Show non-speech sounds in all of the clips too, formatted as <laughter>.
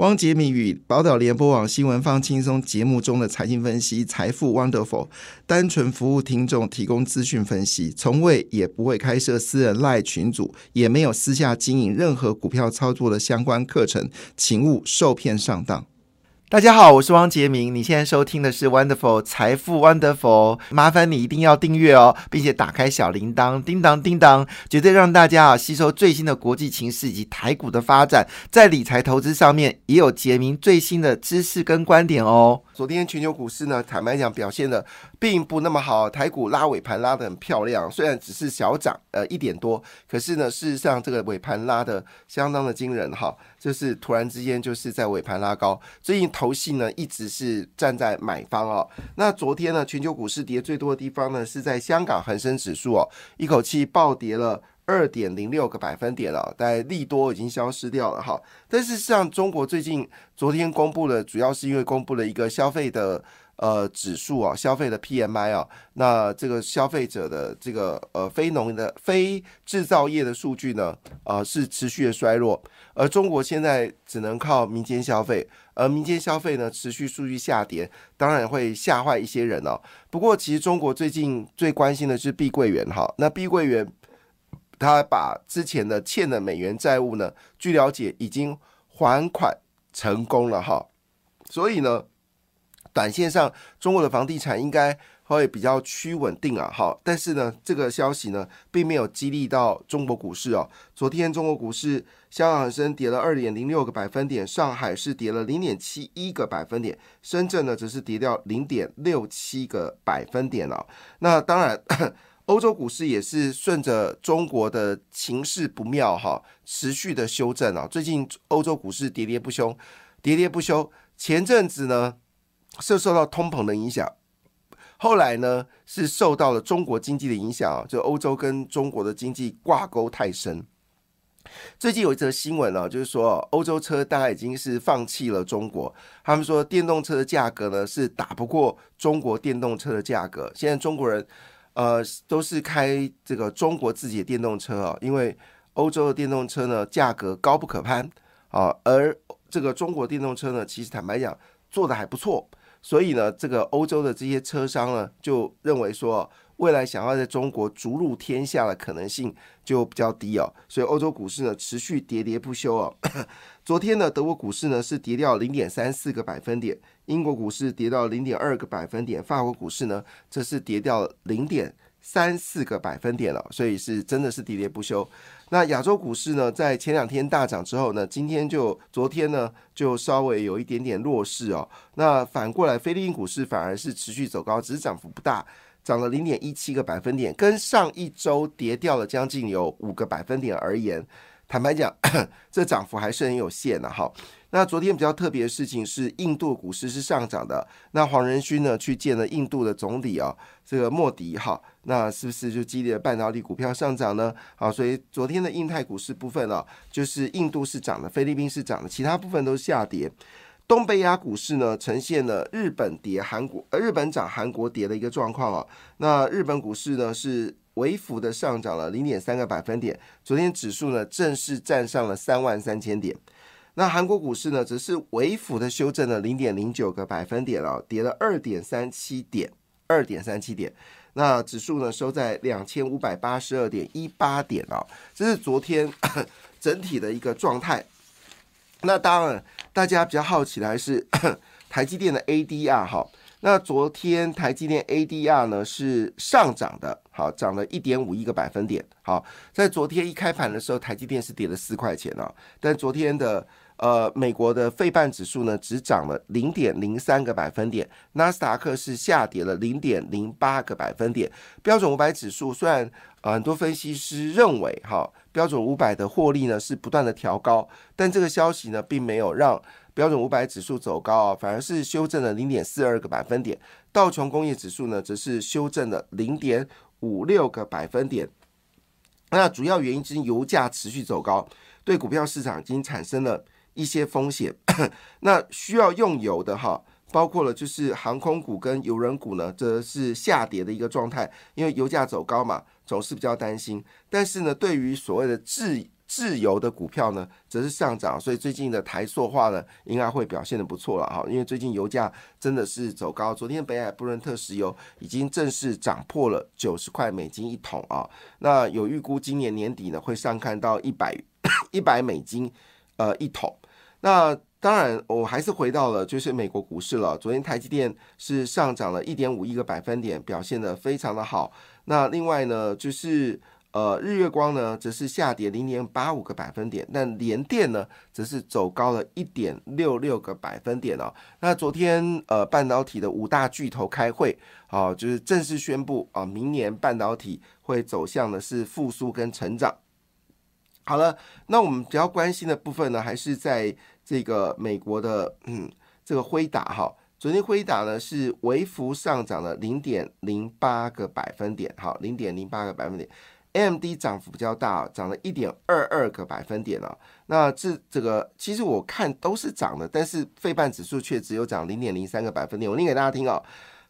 汪杰明与宝岛联播网新闻放轻松节目中的财经分析，财富 Wonderful，单纯服务听众，提供资讯分析，从未也不会开设私人赖群组，也没有私下经营任何股票操作的相关课程，请勿受骗上当。大家好，我是汪杰明。你现在收听的是 Wonderful 财富 Wonderful，麻烦你一定要订阅哦，并且打开小铃铛，叮当叮当，绝对让大家啊吸收最新的国际情势以及台股的发展，在理财投资上面也有杰明最新的知识跟观点哦。昨天全球股市呢，坦白讲表现的并不那么好，台股拉尾盘拉得很漂亮，虽然只是小涨，呃一点多，可是呢，事实上这个尾盘拉的相当的惊人哈，就是突然之间就是在尾盘拉高，最近投信呢一直是站在买方哦。那昨天呢，全球股市跌最多的地方呢，是在香港恒生指数哦，一口气暴跌了。二点零六个百分点了，但利多已经消失掉了哈。但是像中国最近昨天公布了，主要是因为公布了一个消费的呃指数啊，消费的 PMI 啊，那这个消费者的这个呃非农的非制造业的数据呢，呃是持续的衰弱，而中国现在只能靠民间消费，而民间消费呢持续数据下跌，当然会吓坏一些人哦。不过其实中国最近最关心的是碧桂园哈，那碧桂园。他把之前的欠的美元债务呢，据了解已经还款成功了哈，所以呢，短线上中国的房地产应该会比较趋稳定啊，哈，但是呢，这个消息呢，并没有激励到中国股市哦。昨天中国股市，香港恒生跌了二点零六个百分点，上海是跌了零点七一个百分点，深圳呢则是跌掉零点六七个百分点了。那当然。<coughs> 欧洲股市也是顺着中国的情势不妙哈，持续的修正啊。最近欧洲股市喋喋不休，喋喋不休。前阵子呢是受到通膨的影响，后来呢是受到了中国经济的影响啊。就欧洲跟中国的经济挂钩太深。最近有一则新闻呢，就是说欧洲车大概已经是放弃了中国，他们说电动车的价格呢是打不过中国电动车的价格。现在中国人。呃，都是开这个中国自己的电动车啊，因为欧洲的电动车呢价格高不可攀啊，而这个中国电动车呢，其实坦白讲做的还不错，所以呢，这个欧洲的这些车商呢就认为说，未来想要在中国逐鹿天下的可能性就比较低哦，所以欧洲股市呢持续喋喋不休哦。<coughs> 昨天呢，德国股市呢是跌掉零点三四个百分点。英国股市跌到零点二个百分点，法国股市呢，则是跌掉零点三四个百分点了，所以是真的是喋喋不休。那亚洲股市呢，在前两天大涨之后呢，今天就昨天呢就稍微有一点点弱势哦。那反过来，菲律宾股市反而是持续走高，只是涨幅不大，涨了零点一七个百分点，跟上一周跌掉了将近有五个百分点而言，坦白讲，<coughs> 这涨幅还是很有限的哈。那昨天比较特别的事情是，印度股市是上涨的。那黄仁勋呢去见了印度的总理啊，这个莫迪哈，那是不是就激励了半导体股票上涨呢？好，所以昨天的印太股市部分啊，就是印度是涨的，菲律宾是涨的，其他部分都下跌。东北亚股市呢，呈现了日本跌韩国，呃，日本涨韩国跌的一个状况啊。那日本股市呢是微幅的上涨了零点三个百分点，昨天指数呢正式站上了三万三千点。那韩国股市呢，只是微幅的修正了零点零九个百分点了，跌了二点三七点，二点三七点。那指数呢，收在两千五百八十二点一八点啊，这是昨天 <coughs> 整体的一个状态。那当然，大家比较好奇的还是 <coughs> 台积电的 ADR 哈。那昨天台积电 ADR 呢是上涨的，好，涨了一点五一个百分点。好，在昨天一开盘的时候，台积电是跌了四块钱啊，但昨天的。呃，美国的费半指数呢，只涨了零点零三个百分点，纳斯达克是下跌了零点零八个百分点。标准五百指数虽然很多分析师认为哈，标准五百的获利呢是不断的调高，但这个消息呢并没有让标准五百指数走高啊，反而是修正了零点四二个百分点。道琼工业指数呢则是修正了零点五六个百分点。那主要原因是油价持续走高，对股票市场已经产生了。一些风险，<coughs> 那需要用油的哈，包括了就是航空股跟油人股呢，则是下跌的一个状态，因为油价走高嘛，总是比较担心。但是呢，对于所谓的自自油的股票呢，则是上涨，所以最近的台塑化呢，应该会表现的不错了哈。因为最近油价真的是走高，昨天北海布伦特石油已经正式涨破了九十块美金一桶啊。那有预估今年年底呢，会上看到一百 <coughs> 一百美金呃一桶。那当然，我还是回到了就是美国股市了。昨天台积电是上涨了一点五一个百分点，表现的非常的好。那另外呢，就是。呃，日月光呢，则是下跌零点八五个百分点，但联电呢，则是走高了一点六六个百分点哦。那昨天呃，半导体的五大巨头开会，啊，就是正式宣布啊，明年半导体会走向的是复苏跟成长。好了，那我们比较关心的部分呢，还是在这个美国的嗯，这个辉达哈，昨天辉达呢是微幅上涨了零点零八个百分点，好，零点零八个百分点。AMD 涨幅比较大，涨了一点二二个百分点啊。那这这个其实我看都是涨的，但是费半指数却只有涨零点零三个百分点。我念给大家听啊，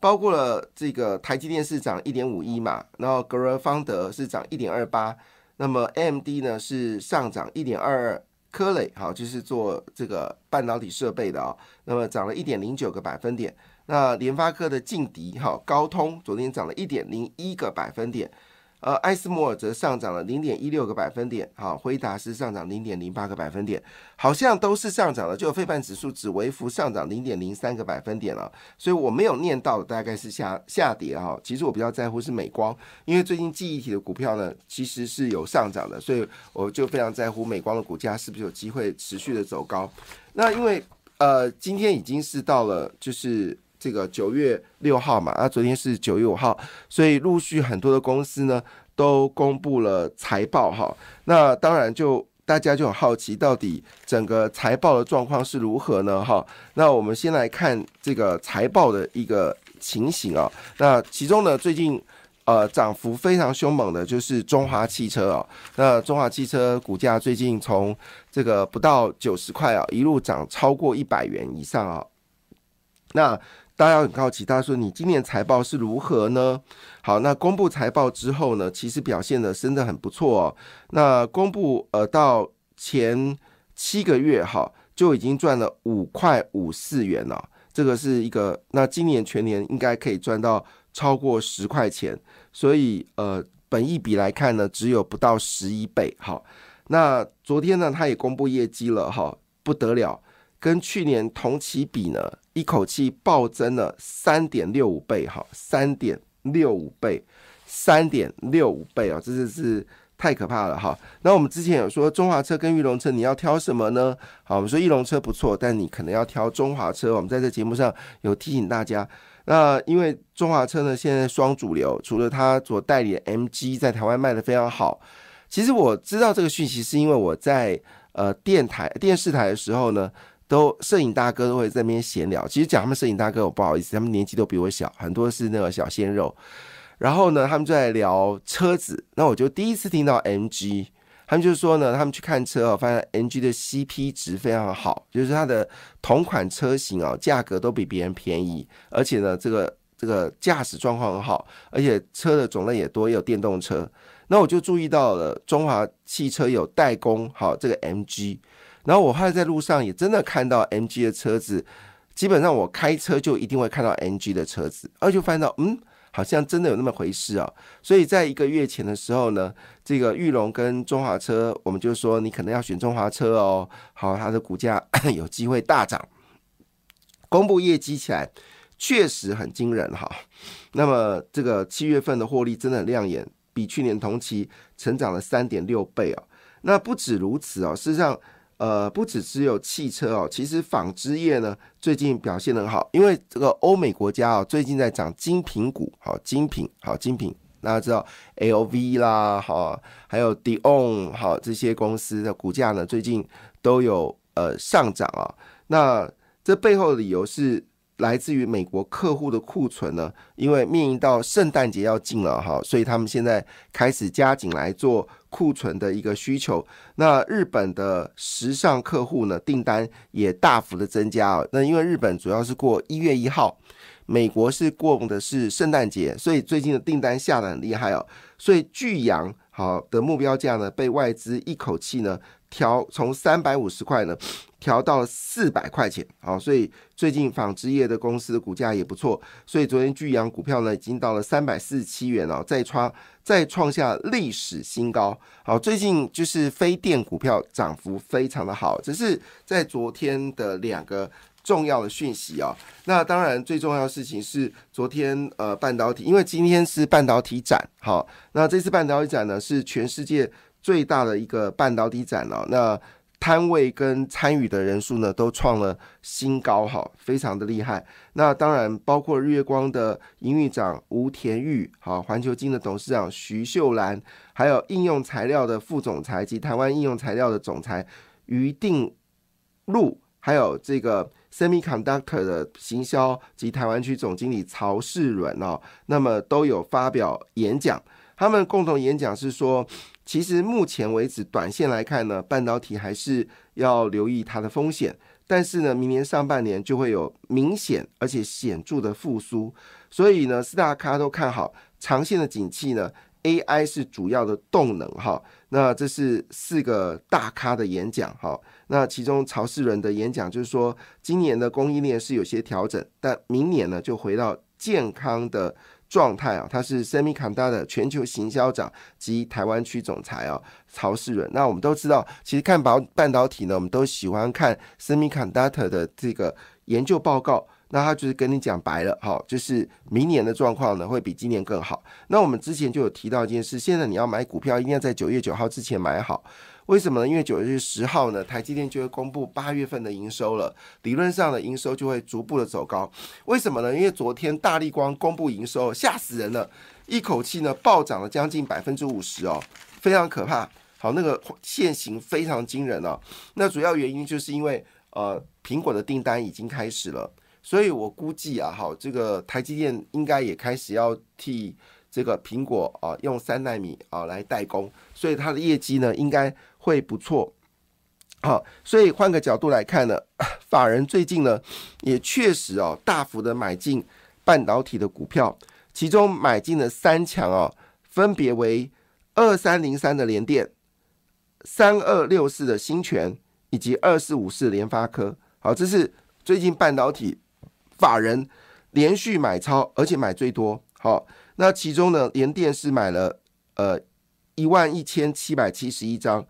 包括了这个台积电是涨一点五一嘛，然后格罗方德是涨一点二八，那么 M D 呢是上涨一点二二，科磊好就是做这个半导体设备的啊，那么涨了一点零九个百分点。那联发科的劲敌哈高通昨天涨了一点零一个百分点。呃，艾斯摩尔则上涨了零点一六个百分点，好，辉达是上涨零点零八个百分点，好像都是上涨了，就费半指数只微幅上涨零点零三个百分点了，所以我没有念到大概是下下跌哈，其实我比较在乎是美光，因为最近记忆体的股票呢其实是有上涨的，所以我就非常在乎美光的股价是不是有机会持续的走高。那因为呃今天已经是到了就是。这个九月六号嘛，啊，昨天是九月五号，所以陆续很多的公司呢都公布了财报哈。那当然就大家就很好奇，到底整个财报的状况是如何呢？哈，那我们先来看这个财报的一个情形啊。那其中呢，最近呃涨幅非常凶猛的就是中华汽车啊。那中华汽车股价最近从这个不到九十块啊，一路涨超过一百元以上啊。那大家很好奇，大家说你今年财报是如何呢？好，那公布财报之后呢，其实表现的真的很不错哦。那公布呃到前七个月哈，就已经赚了五块五四元了，这个是一个。那今年全年应该可以赚到超过十块钱，所以呃，本益比来看呢，只有不到十一倍。好，那昨天呢，他也公布业绩了哈，不得了。跟去年同期比呢，一口气暴增了三点六五倍，哈，三点六五倍，三点六五倍啊，这是是太可怕了哈。那我们之前有说中华车跟玉龙车，你要挑什么呢？好，我们说玉龙车不错，但你可能要挑中华车。我们在这节目上有提醒大家，那因为中华车呢，现在双主流，除了它所代理的 MG 在台湾卖的非常好，其实我知道这个讯息是因为我在呃电台电视台的时候呢。都摄影大哥都会在那边闲聊，其实讲他们摄影大哥，我不好意思，他们年纪都比我小，很多是那个小鲜肉。然后呢，他们就在聊车子，那我就第一次听到 MG，他们就是说呢，他们去看车哦，发现 MG 的 CP 值非常好，就是它的同款车型哦，价格都比别人便宜，而且呢，这个这个驾驶状况很好，而且车的种类也多，也有电动车。那我就注意到了中华汽车有代工好这个 MG。然后我后来在路上也真的看到 MG 的车子，基本上我开车就一定会看到 MG 的车子，而就发现到，嗯，好像真的有那么回事哦。所以在一个月前的时候呢，这个玉龙跟中华车，我们就说你可能要选中华车哦，好，它的股价 <coughs> 有机会大涨。公布业绩起来确实很惊人哈。那么这个七月份的获利真的很亮眼，比去年同期成长了三点六倍啊。那不止如此哦，事实上。呃，不只只有汽车哦，其实纺织业呢最近表现很好，因为这个欧美国家哦最近在涨精品股，好精品，好精品，大家知道 L V 啦，好，还有 Dion 好这些公司的股价呢最近都有呃上涨啊，那这背后的理由是。来自于美国客户的库存呢，因为面临到圣诞节要近了哈，所以他们现在开始加紧来做库存的一个需求。那日本的时尚客户呢，订单也大幅的增加啊。那因为日本主要是过一月一号，美国是过的是圣诞节，所以最近的订单下的很厉害哦。所以巨阳好的目标价呢，被外资一口气呢调从三百五十块呢调到了四百块钱。好，所以最近纺织业的公司的股价也不错。所以昨天巨阳股票呢已经到了三百四十七元哦，再创再创下历史新高。好，最近就是非电股票涨幅非常的好，只是在昨天的两个。重要的讯息啊，那当然最重要的事情是昨天呃半导体，因为今天是半导体展，好，那这次半导体展呢是全世界最大的一个半导体展了，那摊位跟参与的人数呢都创了新高，哈，非常的厉害。那当然包括日月光的营运长吴田玉，好，环球金的董事长徐秀兰，还有应用材料的副总裁及台湾应用材料的总裁于定禄，还有这个。Semiconductor 的行销及台湾区总经理曹世伦哦，那么都有发表演讲。他们共同演讲是说，其实目前为止，短线来看呢，半导体还是要留意它的风险。但是呢，明年上半年就会有明显而且显著的复苏。所以呢，四大咖都看好长线的景气呢。AI 是主要的动能哈，那这是四个大咖的演讲哈，那其中曹世仁的演讲就是说，今年的供应链是有些调整，但明年呢就回到健康的状态啊。他是 Semicond 的全球行销长及台湾区总裁啊，曹世仁。那我们都知道，其实看保半导体呢，我们都喜欢看 Semicond 的这个研究报告。那他就是跟你讲白了，好，就是明年的状况呢会比今年更好。那我们之前就有提到一件事，现在你要买股票一定要在九月九号之前买好，为什么呢？因为九月十号呢，台积电就会公布八月份的营收了，理论上的营收就会逐步的走高。为什么呢？因为昨天大力光公布营收，吓死人了，一口气呢暴涨了将近百分之五十哦，非常可怕。好，那个现形非常惊人哦。那主要原因就是因为呃，苹果的订单已经开始了。所以我估计啊，好，这个台积电应该也开始要替这个苹果啊用三纳米啊来代工，所以它的业绩呢应该会不错。好，所以换个角度来看呢，<laughs> 法人最近呢也确实哦大幅的买进半导体的股票，其中买进的三强哦，分别为二三零三的联电、三二六四的新权以及二四五四联发科。好，这是最近半导体。法人连续买超，而且买最多。好，那其中呢，联电是买了呃一万一千七百七十一张，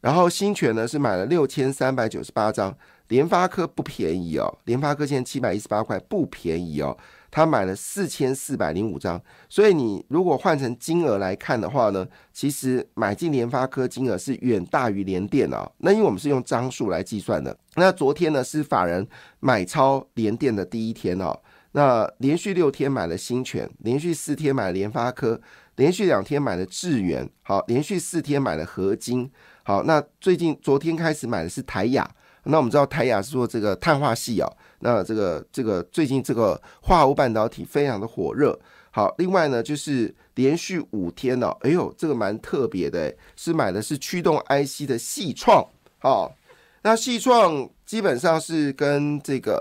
然后新权呢是买了六千三百九十八张，联发科不便宜哦，联发科现在七百一十八块，不便宜哦。他买了四千四百零五张，所以你如果换成金额来看的话呢，其实买进联发科金额是远大于联电啊。那因为我们是用张数来计算的，那昨天呢是法人买超联电的第一天哦。那连续六天买了新权，连续四天买联发科，连续两天买了智元，好，连续四天买了合金，好，那最近昨天开始买的是台雅。那我们知道台雅是做这个碳化系啊，那这个这个最近这个化合物半导体非常的火热。好，另外呢就是连续五天呢，哎呦，这个蛮特别的，是买的是驱动 IC 的细创。好，那细创基本上是跟这个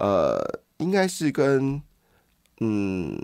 呃，应该是跟嗯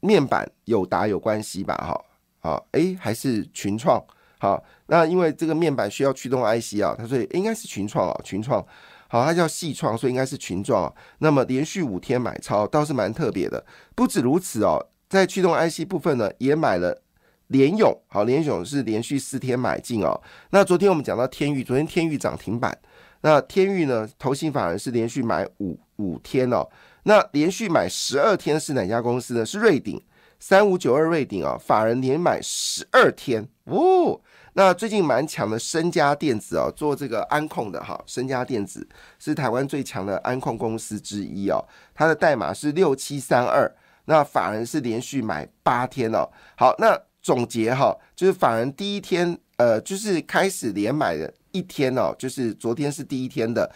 面板友达有关系吧？哈，好，哎，还是群创。好，那因为这个面板需要驱动 IC 啊，它所以应该是群创啊，群创，好，它叫细创，所以应该是群创啊。那么连续五天买超倒是蛮特别的。不止如此哦，在驱动 IC 部分呢，也买了联勇，好，联勇是连续四天买进哦。那昨天我们讲到天域，昨天天域涨停板，那天域呢，投信法人是连续买五五天哦。那连续买十二天是哪家公司呢？是瑞鼎三五九二瑞鼎啊，法人连买十二天哦。那最近蛮强的身家电子哦，做这个安控的哈，身家电子是台湾最强的安控公司之一哦，它的代码是六七三二，那法人是连续买八天哦。好，那总结哈，就是法人第一天呃，就是开始连买的一天哦，就是昨天是第一天的，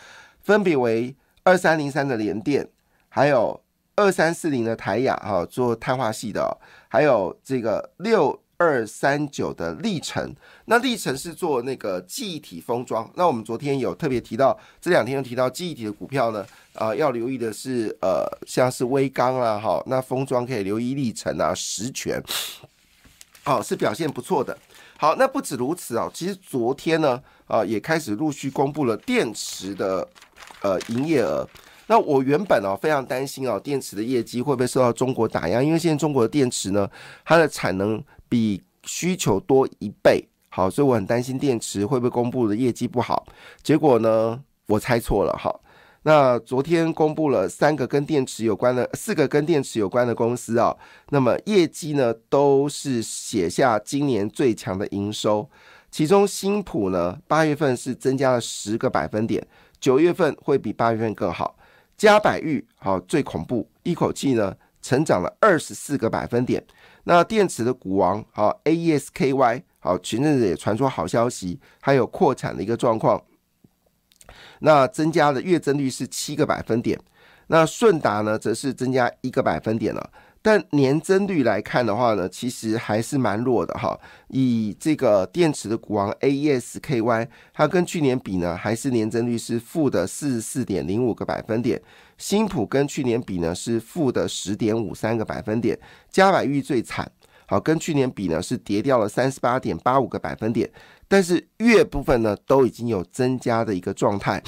分别为二三零三的联电，还有二三四零的台雅哈，做碳化系的，还有这个六。二三九的历程，那历程是做那个记忆体封装。那我们昨天有特别提到，这两天又提到记忆体的股票呢，啊，要留意的是，呃，像是微钢啊，哈，那封装可以留意历程啊，实权，好，是表现不错的。好，那不止如此啊，其实昨天呢，啊，也开始陆续公布了电池的呃营业额。那我原本哦非常担心哦，电池的业绩会不会受到中国打压？因为现在中国的电池呢，它的产能比需求多一倍，好，所以我很担心电池会不会公布的业绩不好。结果呢，我猜错了哈。那昨天公布了三个跟电池有关的，四个跟电池有关的公司啊，那么业绩呢都是写下今年最强的营收，其中新普呢八月份是增加了十个百分点，九月份会比八月份更好。嘉百玉好最恐怖，一口气呢成长了二十四个百分点。那电池的股王好 A E S K Y 好前阵子也传出好消息，还有扩产的一个状况。那增加的月增率是七个百分点。那顺达呢则是增加一个百分点了。但年增率来看的话呢，其实还是蛮弱的哈。以这个电池的股王 A E S K Y，它跟去年比呢，还是年增率是负的四十四点零五个百分点。新普跟去年比呢是负的十点五三个百分点。嘉百玉最惨，好跟去年比呢是跌掉了三十八点八五个百分点。但是月部分呢都已经有增加的一个状态，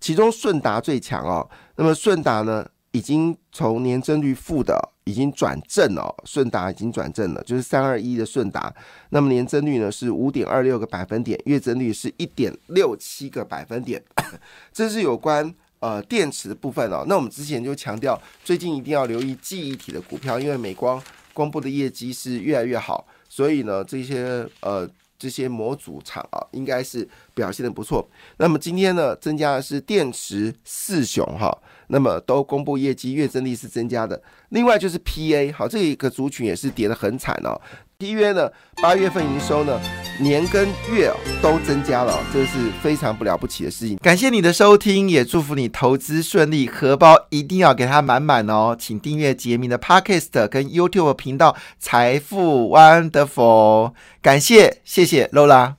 其中顺达最强哦。那么顺达呢已经从年增率负的。已经转正了，顺达已经转正了，就是三二一的顺达。那么年增率呢是五点二六个百分点，月增率是一点六七个百分点。<coughs> 这是有关呃电池的部分哦。那我们之前就强调，最近一定要留意记忆体的股票，因为美光公布的业绩是越来越好，所以呢这些呃这些模组厂啊应该是表现的不错。那么今天呢增加的是电池四雄哈。那么都公布业绩，月增率是增加的。另外就是 PA，好，这一个族群也是跌得很惨哦。PA 呢，八月份营收呢，年跟月都增加了，这是非常不了不起的事情。感谢你的收听，也祝福你投资顺利，荷包一定要给它满满哦。请订阅杰明的 Podcast 跟 YouTube 频道财富 Wonderful，感谢，谢谢 Lola。